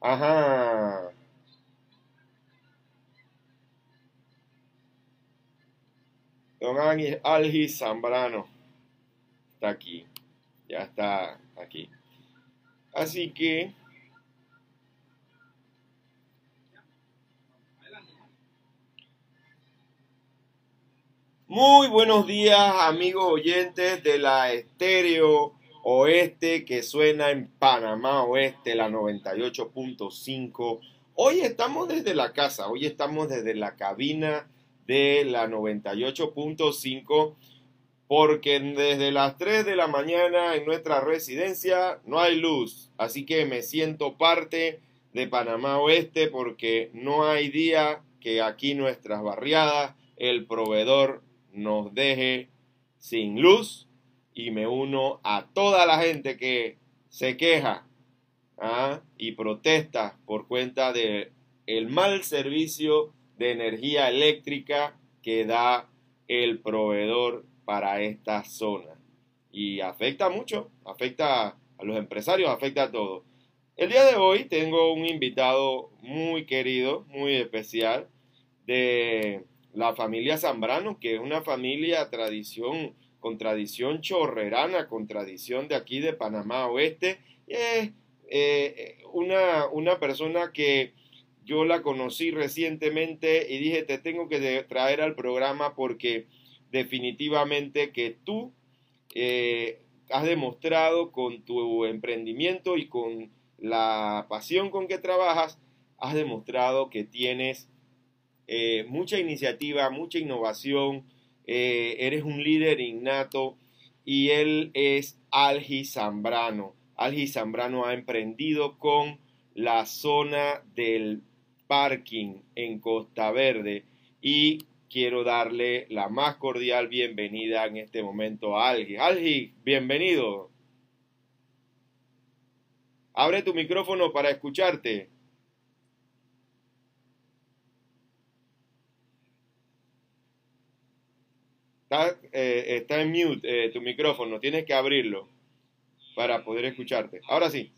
Ajá. Don Ángel Algi Zambrano está aquí. Ya está aquí. Así que Muy buenos días, amigos oyentes de la estéreo oeste que suena en Panamá Oeste, la 98.5. Hoy estamos desde la casa, hoy estamos desde la cabina de la 98.5 porque desde las 3 de la mañana en nuestra residencia no hay luz, así que me siento parte de Panamá Oeste porque no hay día que aquí nuestras barriadas el proveedor nos deje sin luz y me uno a toda la gente que se queja ¿ah? y protesta por cuenta de el mal servicio de energía eléctrica que da el proveedor para esta zona. Y afecta mucho, afecta a los empresarios, afecta a todos. El día de hoy tengo un invitado muy querido, muy especial, de la familia Zambrano, que es una familia tradición, con tradición chorrerana, con tradición de aquí de Panamá Oeste. Es eh, una, una persona que yo la conocí recientemente y dije, te tengo que traer al programa porque definitivamente que tú eh, has demostrado con tu emprendimiento y con la pasión con que trabajas, has demostrado que tienes eh, mucha iniciativa, mucha innovación, eh, eres un líder innato y él es Algi Zambrano. Algi Zambrano ha emprendido con la zona del parking en Costa Verde y quiero darle la más cordial bienvenida en este momento a Algi. Algi, bienvenido. Abre tu micrófono para escucharte. Está, eh, en mute eh, tu micrófono, tienes que abrirlo para poder escucharte. Ahora sí.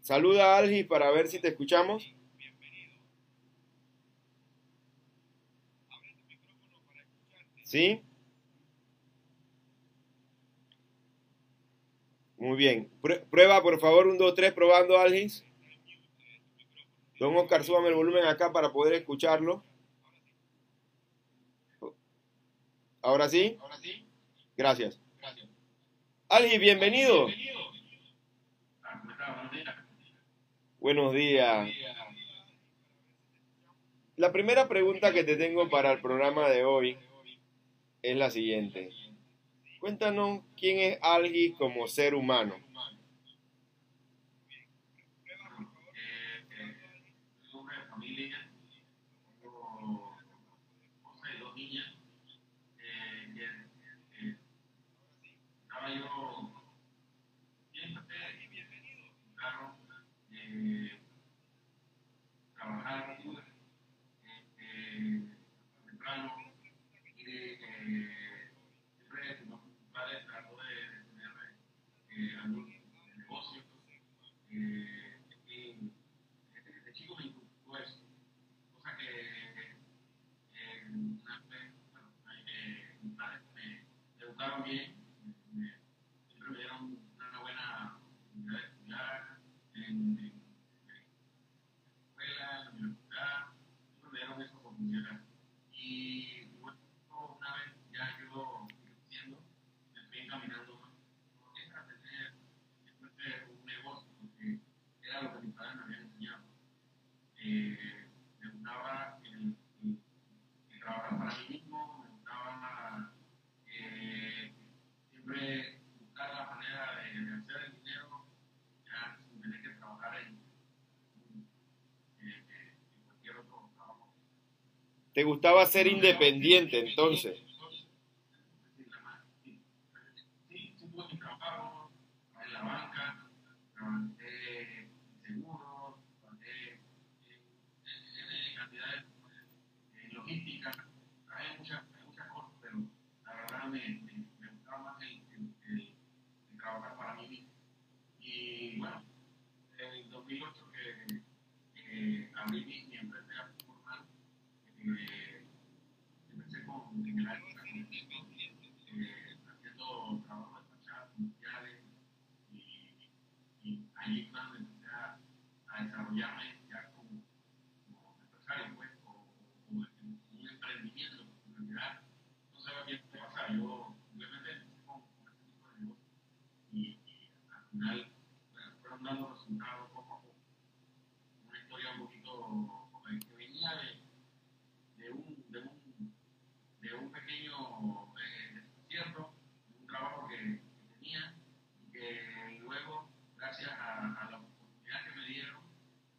Saluda a Algi para ver si te escuchamos. ¿Sí? Muy bien. Prueba, por favor, un, dos, tres, probando, Algis. Don Oscar, súbame el volumen acá para poder escucharlo. ¿Ahora sí? Ahora sí. Gracias. Gracias. Algis, bienvenido. Buenos días. La primera pregunta que te tengo para el programa de hoy es la siguiente. Cuéntanos quién es Algi como ser humano. trataron bien, siempre me dieron una buena oportunidad de estudiar en, en, la escuela, en la universidad, siempre me dieron esa oportunidad. Y bueno, una vez ya yo creciendo, me fui encaminando más a tener siempre un negocio, porque era lo que mis padres me habían enseñado. Eh, ¿Te gustaba ser independiente entonces? logística, hay muchas, muchas cosas, pero la verdad me, me, me gustaba más el, el, el, el, trabajar para mí mismo. Y bueno, en el 2008 que eh, abrí mi, mi empresa formal, eh, empecé con, en el área eh, haciendo trabajo de fachadas comerciales y, y ahí fue donde empecé a, a desarrollarme ya como, como empresario, pues, o, o en un emprendimiento, porque en realidad no sabía bien qué pasaba. Yo simplemente empecé con, con este tipo de negocio y, y al final bueno, fueron dando resultados poco a poco. Una historia un poquito eh, que venía de, de, un, de, un, de un pequeño eh, desierto, de un trabajo que, que tenía y que luego, gracias a, a la oportunidad que me dieron,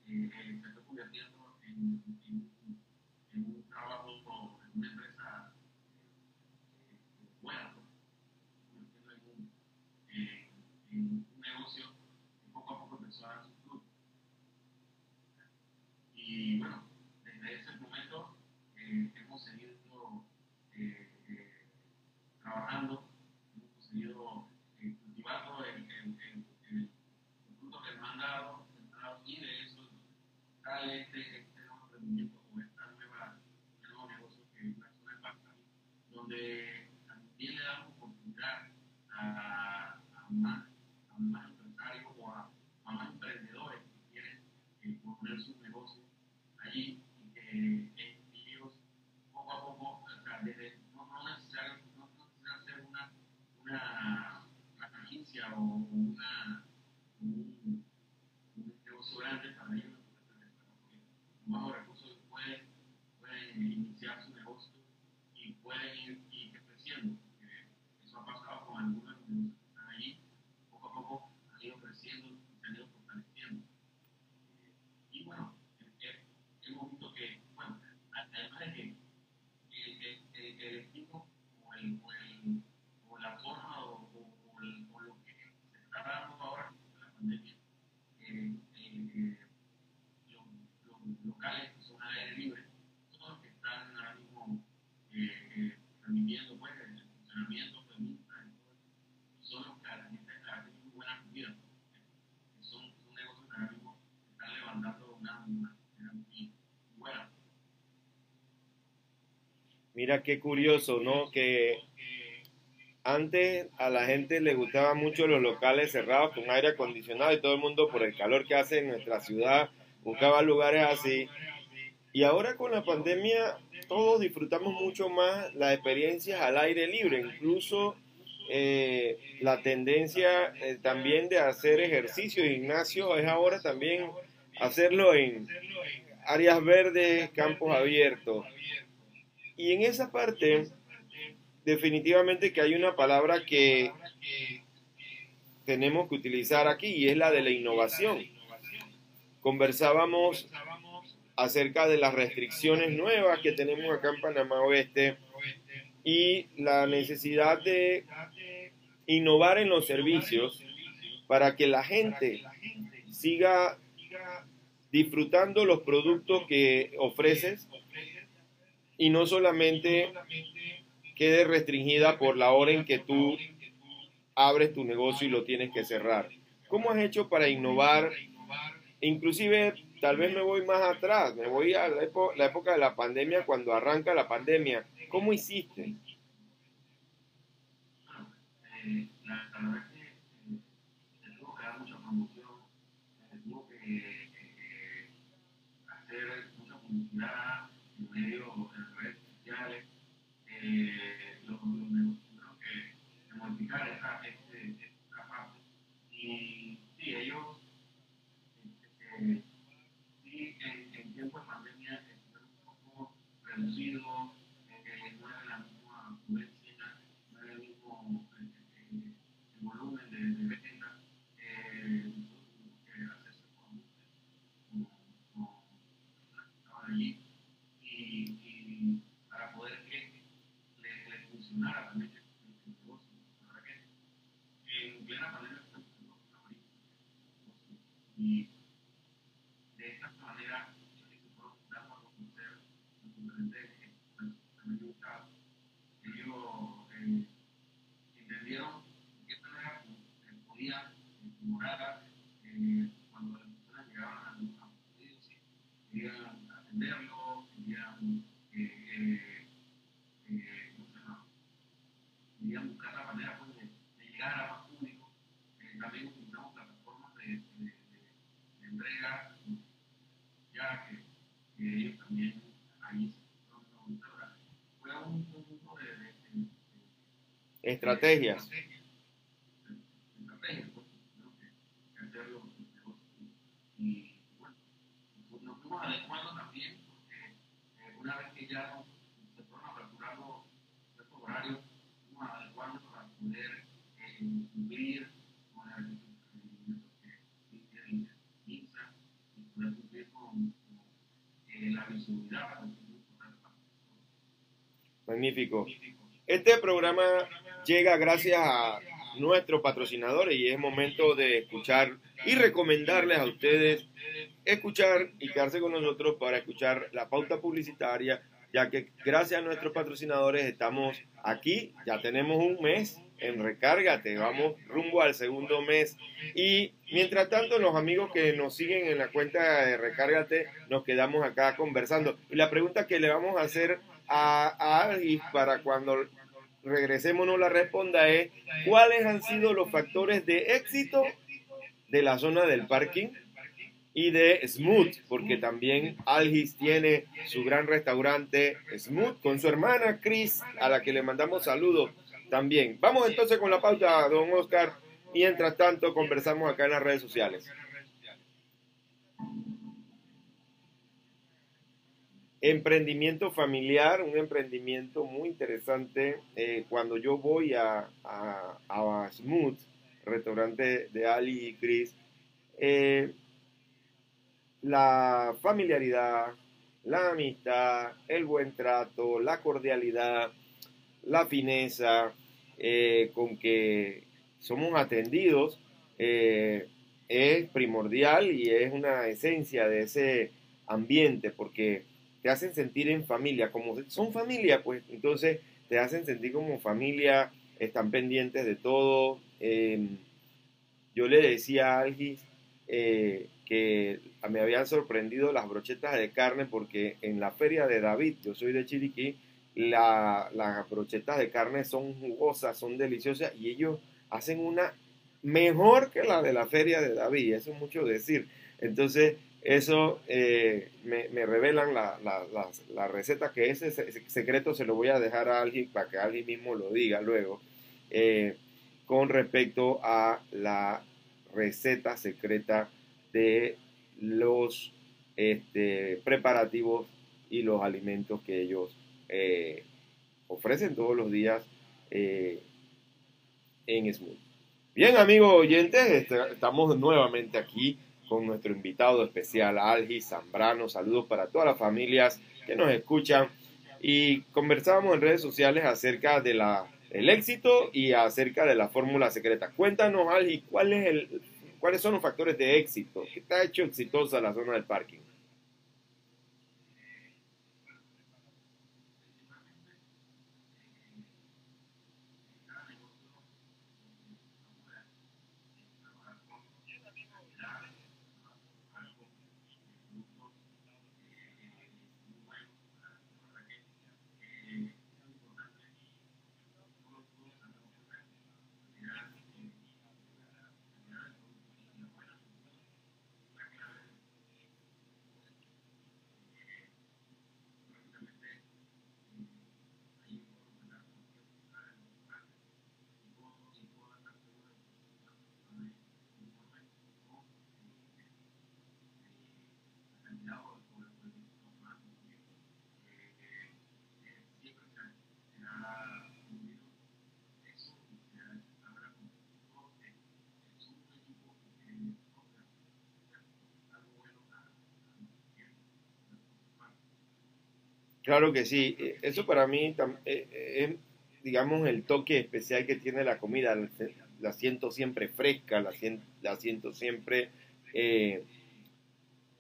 eh, eh, se fue convirtiendo en, en, en, un trabajo, en una empresa eh, buena, pues, convirtiendo en un, eh, en un negocio que poco a poco empezó a dar sus frutos. Y bueno, desde ese momento eh, hemos seguido eh, eh, trabajando, hemos conseguido eh, cultivando el, el, el, el, fruto que nos han dado, y de eso sale este, este nuevo emprendimiento o esta nueva, este nuevo negocio que es la zona de Pasta, donde también le damos oportunidad a, a, más, a más empresarios o a, a más emprendedores que quieren eh, poner sus negocios allí y que eh, ellos poco a poco, o sea, desde, no, no necesariamente no, no necesita hacer una, una, una agencia o una, un, un negocio grande para ellos, con bajos recursos pueden, pueden iniciar su negocio y pueden ir, ir creciendo. Eso ha pasado con algunos de los negocios que están allí, poco a poco han ido creciendo y se han ido fortaleciendo. Y bueno, hemos visto que, bueno, además de que el, el, el equipo o, el, o, el, o la forma o, o, el, o, lo que se está dando ahora con la pandemia, eh, eh, los, los locales que son al aire libre, son los que están ahora mismo eh, eh, permitiendo pues, el funcionamiento feminista y son los que la gente ha tenido buena acogida. Son, son negocios que ahora mismo están levantando una, una, una muy buena. Mira qué curioso, ¿no? Que antes a la gente le gustaban mucho los locales cerrados con aire acondicionado y todo el mundo por el calor que hace en nuestra ciudad buscaba lugares así. Y ahora con la pandemia todos disfrutamos mucho más las experiencias al aire libre, incluso eh, la tendencia eh, también de hacer ejercicio gimnasio es ahora también hacerlo en áreas verdes, campos abiertos. Y en esa parte, definitivamente que hay una palabra que tenemos que utilizar aquí y es la de la innovación. Conversábamos acerca de las restricciones nuevas que tenemos acá en Panamá Oeste y la necesidad de innovar en los servicios para que la gente siga disfrutando los productos que ofreces y no solamente quede restringida por la hora en que tú abres tu negocio y lo tienes que cerrar. ¿Cómo has hecho para innovar? Inclusive, tal vez me voy más atrás, me voy a la, la época de la pandemia, cuando arranca la pandemia. ¿Cómo hiciste? Mucha en redes sociales. Eh, tuvieron que, modificar esa, este, esta parte. Y sí, ellos, eh, sí, en, en tiempo de pandemia estuvieron un poco reducidos, eh, no era la misma afluencia, no era el mismo eh, el volumen de, de venta, eh, que hacerse con, con, con personas que estaban allí y, y para poder que le, le funcionara también el, el negocio. La verdad que en plena pandemia se funcionó y de esta manera se fueron dando a conocer los diferentes día morada, eh, cuando las personas llegaban a los partidos, querían atenderlo, querían, eh, eh, ¿cómo se llama? querían buscar la manera pues, de, de llegar a más público. también utilizamos plataformas de, de, de entrega, ya que, que ellos también ahí fue un conjunto de, estrategias. adecuando también, porque una vez que ya se fueron aperturando estos horarios, fuimos adecuando para poder cumplir con el requerimientos que pide INSA y poder cumplir con, la visibilidad para Magnífico. Este programa llega gracias a nuestros patrocinadores y es momento de escuchar y recomendarles a ustedes escuchar y quedarse con nosotros para escuchar la pauta publicitaria, ya que gracias a nuestros patrocinadores estamos aquí, ya tenemos un mes en Recárgate, vamos rumbo al segundo mes. Y mientras tanto los amigos que nos siguen en la cuenta de Recárgate nos quedamos acá conversando. Y la pregunta que le vamos a hacer a, a para cuando regresemos no la responda es ¿cuáles han sido los factores de éxito de la zona del parking y de Smooth, porque también Algis tiene su gran restaurante Smooth con su hermana Chris, a la que le mandamos saludos también. Vamos entonces con la pauta, don Oscar, mientras tanto conversamos acá en las redes sociales. Emprendimiento familiar, un emprendimiento muy interesante. Eh, cuando yo voy a, a, Smooth, restaurante de Ali y Chris, eh, la familiaridad, la amistad, el buen trato, la cordialidad, la fineza eh, con que somos atendidos eh, es primordial y es una esencia de ese ambiente porque te hacen sentir en familia, como son familia, pues entonces te hacen sentir como familia, están pendientes de todo. Em, yo le decía a Algis, eh, que me habían sorprendido las brochetas de carne porque en la feria de David, yo soy de Chiriquí, la, las brochetas de carne son jugosas, son deliciosas y ellos hacen una mejor que la de la feria de David, eso es mucho decir. Entonces, eso eh, me, me, revelan la, la, receta, que ese secreto se lo voy a dejar a alguien para que alguien mismo lo diga luego, eh, con respecto a la receta secreta de los este, preparativos y los alimentos que ellos eh, ofrecen todos los días en Smooth. Bien, amigos oyentes, estamos nuevamente aquí con nuestro invitado especial, Algi Zambrano. Saludos para todas las familias que nos escuchan. Y conversábamos en redes sociales acerca de la, del éxito y acerca de la fórmula secreta. Cuéntanos, Algi, ¿cuál es el ¿Cuáles son los factores de éxito? ¿Qué está hecho exitosa la zona del parking? Claro que sí, e, eso para mí e, e, es, digamos, el toque especial que tiene la comida. La siento siempre fresca, la siento, la siento siempre, eh,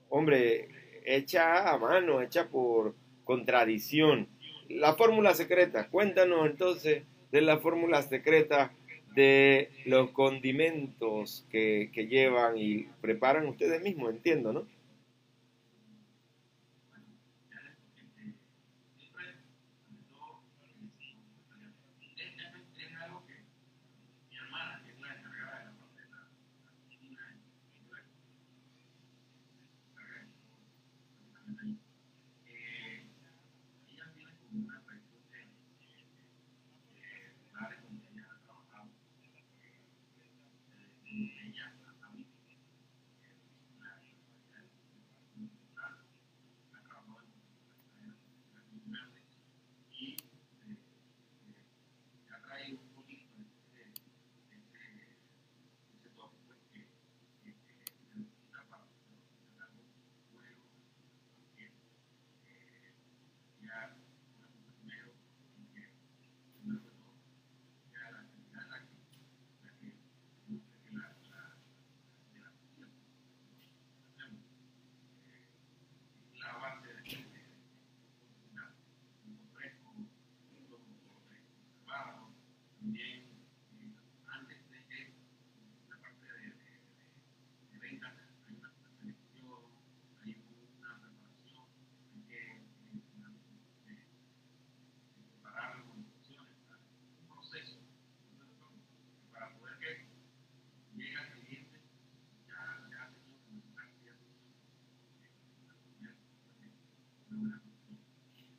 hombre, hecha a mano, hecha por contradicción. La fórmula secreta, cuéntanos entonces de la fórmula secreta de los condimentos que, que llevan y preparan ustedes mismos, entiendo, ¿no?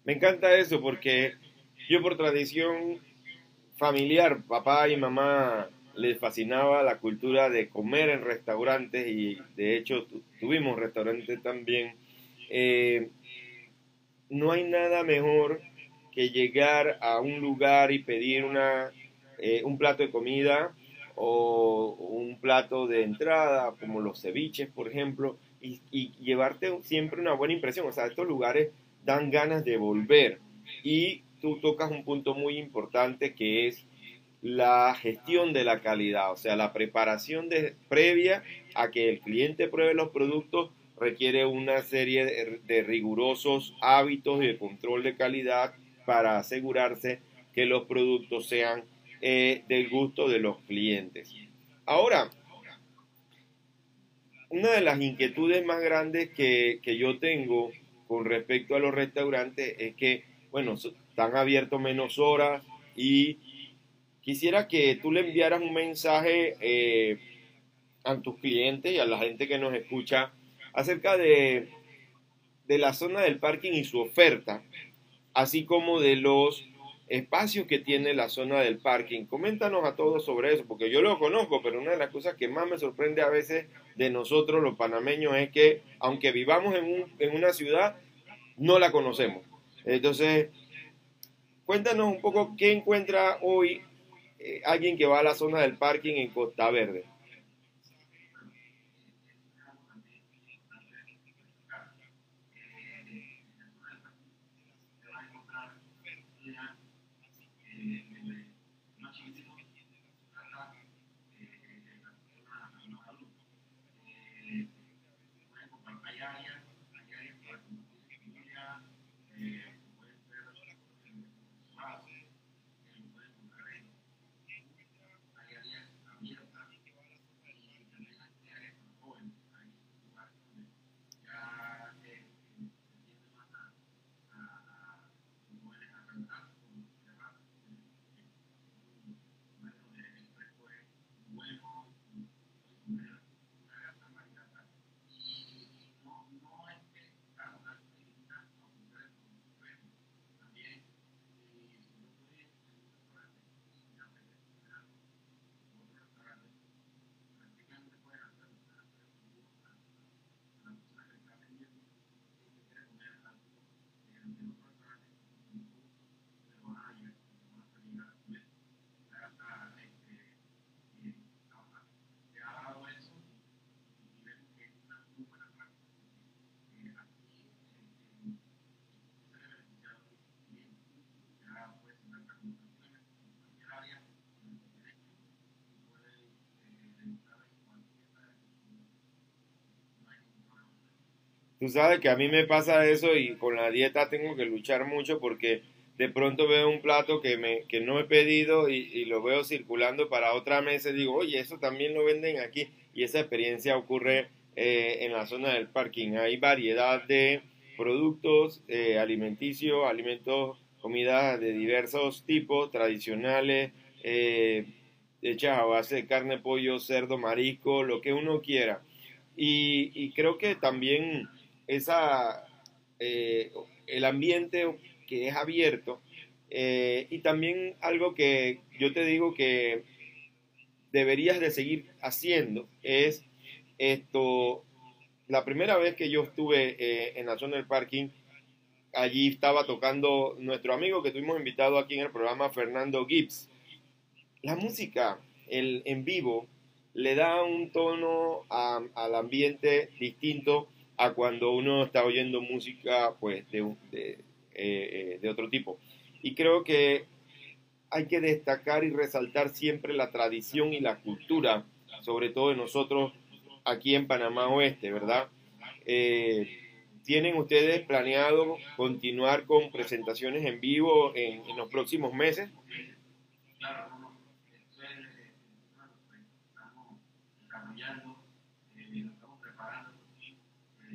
Me encanta eso porque yo por tradición familiar, papá y mamá les fascinaba la cultura de comer en restaurantes y de hecho tuvimos restaurantes también. Eh, no hay nada mejor que llegar a un lugar y pedir una, eh, un plato de comida o un plato de entrada, como los ceviches, por ejemplo, y, y llevarte siempre una buena impresión. O sea, estos lugares dan ganas de volver. Y tú tocas un punto muy importante que es la gestión de la calidad, o sea, la preparación previa a que el cliente pruebe los productos requiere una serie de, rigurosos hábitos de control de calidad para asegurarse que los productos sean eh, del gusto de los clientes. Ahora, una de las inquietudes más grandes que, que yo tengo con respecto a los restaurantes es que, bueno, están abiertos menos horas y quisiera que tú le enviaras un mensaje eh, a tus clientes y a la gente que nos escucha acerca de, de la zona del parking y su oferta, así como de los espacios que tiene la zona del parking. Coméntanos a todos sobre eso, porque yo lo conozco, pero una de las cosas que más me sorprende a veces de nosotros los panameños es que aunque vivamos en, un, en una ciudad, no la conocemos. Entonces, cuéntanos un poco qué encuentra hoy eh, alguien que va a la zona del parking en Costa Verde. Tú sabes que a mí me pasa eso y con la dieta tengo que luchar mucho porque de pronto veo un plato que, me, que no he pedido y, y lo veo circulando para otra mesa y digo, oye, eso también lo venden aquí. Y esa experiencia ocurre eh, en la zona del parking. Hay variedad de productos eh, alimenticios, alimentos, comidas de diversos tipos, tradicionales, eh, hechas a base de carne, pollo, cerdo, marisco, lo que uno quiera. Y, y creo que también esa, eh, el ambiente que es abierto eh, y también algo que yo te digo que deberías de seguir haciendo es esto, la primera vez que yo estuve eh, en la zona del parking, allí estaba tocando nuestro amigo que tuvimos invitado aquí en el programa, Fernando Gibbs. La música el, en vivo le da un tono al ambiente distinto a cuando uno está oyendo música pues de, de, eh, eh, de otro tipo. Y creo que hay que destacar y resaltar siempre la tradición y la cultura, sobre todo de nosotros aquí en Panamá Oeste, ¿verdad? Eh, ¿Tienen ustedes planeado continuar con presentaciones en vivo en, los próximos meses no, no, esto es eh, bueno, pues, estamos desarrollando, eh, nos estamos preparando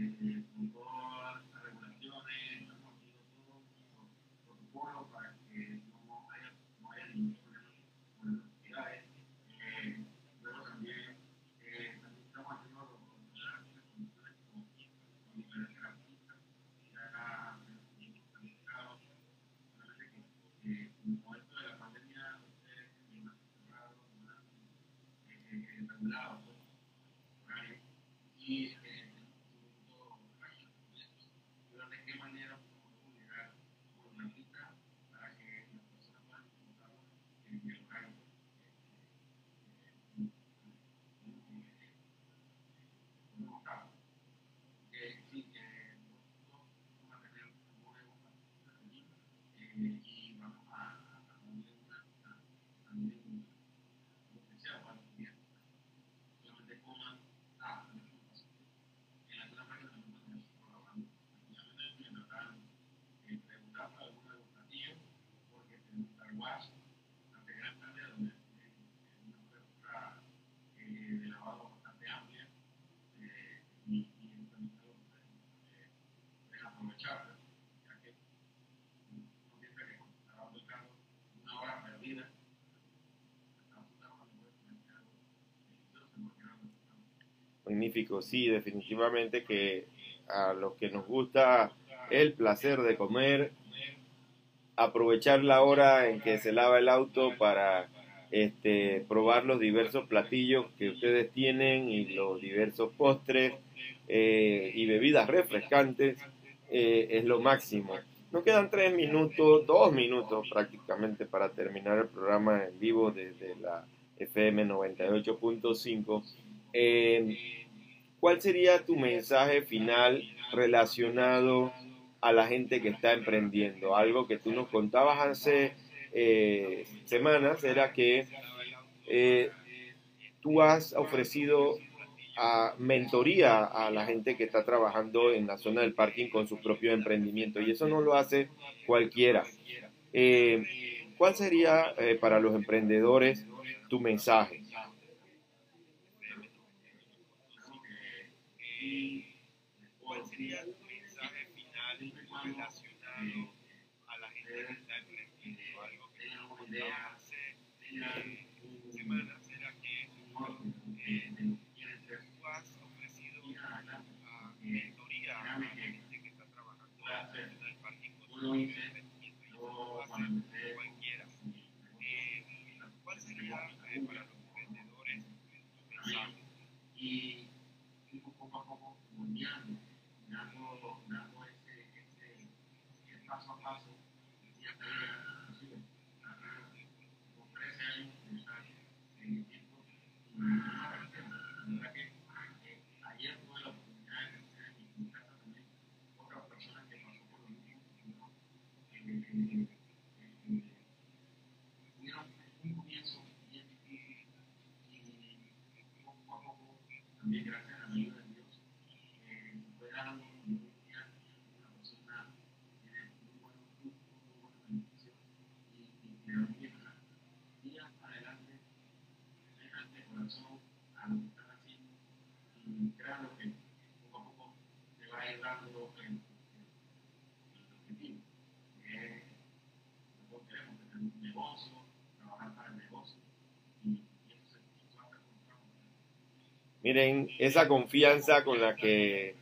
eh, eh, con todas las regulaciones, estamos haciendo todo un protocolo para que no haya, no haya ningún problema con las actividades. Eh, luego también, eh, también estamos haciendo lo- las condiciones como con diferentes artistas, ya eh, planificados, solamente que eh, como esto de la pandemia, ustedes no han cerrado, no han eh, regulado pues, horarios, y eh, tenemos un punto pero de qué manera podemos llegar con una cita para que las personas puedan disfrutarlo en el horario. Tenemos casos que sí, que nosotros vamos a tener un nuevo allí eh, y vamos a a unir una una- también especial para los clientes. Solamente coman ah, en la zona franca también podemos estar trabajando. Especialmente me trataron de preguntar por alguna de los platillos porque tenemos carwash, la primera tarde donde tienen una oferta eh, de lavado bastante amplia eh, y, y también algo que pueden, eh, pueden aprovechar, ¿no? ya que no piensa que cuando está lavando el carro una hora perdida, está trabajando puede comer algo delicioso, no que algo Sí, definitivamente que a los que nos gusta el placer de comer, aprovechar la hora en que se lava el auto para este, probar los diversos platillos que ustedes tienen y los diversos postres eh, y bebidas refrescantes eh, es lo máximo. Nos quedan tres minutos, dos minutos prácticamente para terminar el programa en vivo desde la FM 98.5. Eh, ¿Cuál sería tu mensaje final relacionado a la gente que está emprendiendo? Algo que tú nos contabas hace eh, semanas era que eh, tú has ofrecido a mentoría a la gente que está trabajando en la zona del parking con su propio emprendimiento y eso no lo hace cualquiera. Eh, ¿Cuál sería para los emprendedores tu mensaje? Sería tu mensaje final relacionado a la gente que está emprendiendo? Algo que nos hace semanas era que eh, tú has ofrecido a mentoría a la gente que está trabajando en el parking con su emprendimiento y eso no lo hace cualquiera. Eh, ¿Cuál sería eh, para los emprendedores tu mensaje? y y poco a poco moldeando, dando, dando ese, ese, ese paso a paso. Ya inclusive, con 13 años de estar en el tiempo, y una persona, la verdad que eh, ayer tuve la oportunidad de conocer en mi casa también otra persona que pasó por lo mismo, ¿no? Eh, eh, eh, tuvieron un comienzo bien difícil y poco a poco, también gracias a la ayuda de Dios, eh, fue dando y hoy en día una persona que tiene muy buenos frutos logrando el, el, el objetivo. Eh, nosotros queremos tener un negocio, trabajar para el negocio. Y, y eso se eso va a ser con Miren, esa confianza con la que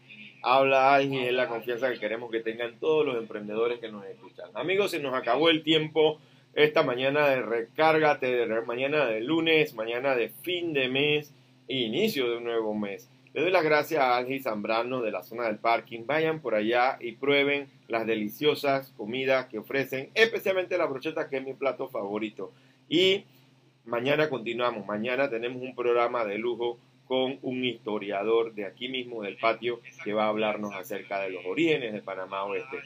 habla alguien es la confianza que queremos que tengan todos los emprendedores que nos escuchan. Amigos, se nos acabó el tiempo esta mañana de recárgate, mañana de lunes, mañana de fin de mes, inicio de un nuevo mes. Le doy las gracias a Ángel Zambrano de la zona del parking. Vayan por allá y prueben las deliciosas comidas que ofrecen, especialmente la brocheta que es mi plato favorito. Y mañana continuamos. Mañana tenemos un programa de lujo con un historiador de aquí mismo del patio que va a hablarnos acerca de los orígenes de Panamá Oeste.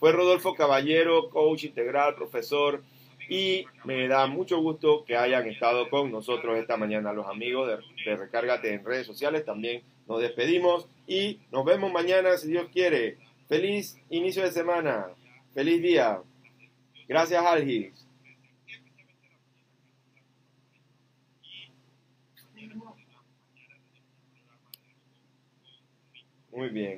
Fue Rodolfo Caballero, coach integral, profesor, y me da mucho gusto que hayan estado con nosotros esta mañana. Los amigos de, de Recárgate en redes sociales también nos despedimos y nos vemos mañana si Dios quiere. Feliz inicio de semana. Feliz día. Gracias, Algis. Muy bien.